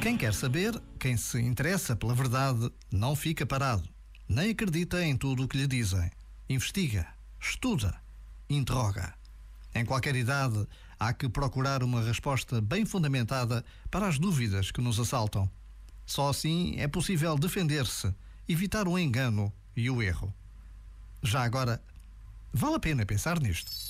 Quem quer saber, quem se interessa pela verdade, não fica parado. Nem acredita em tudo o que lhe dizem. Investiga, estuda, interroga. Em qualquer idade, há que procurar uma resposta bem fundamentada para as dúvidas que nos assaltam. Só assim é possível defender-se, evitar o engano e o erro. Já agora, vale a pena pensar nisto.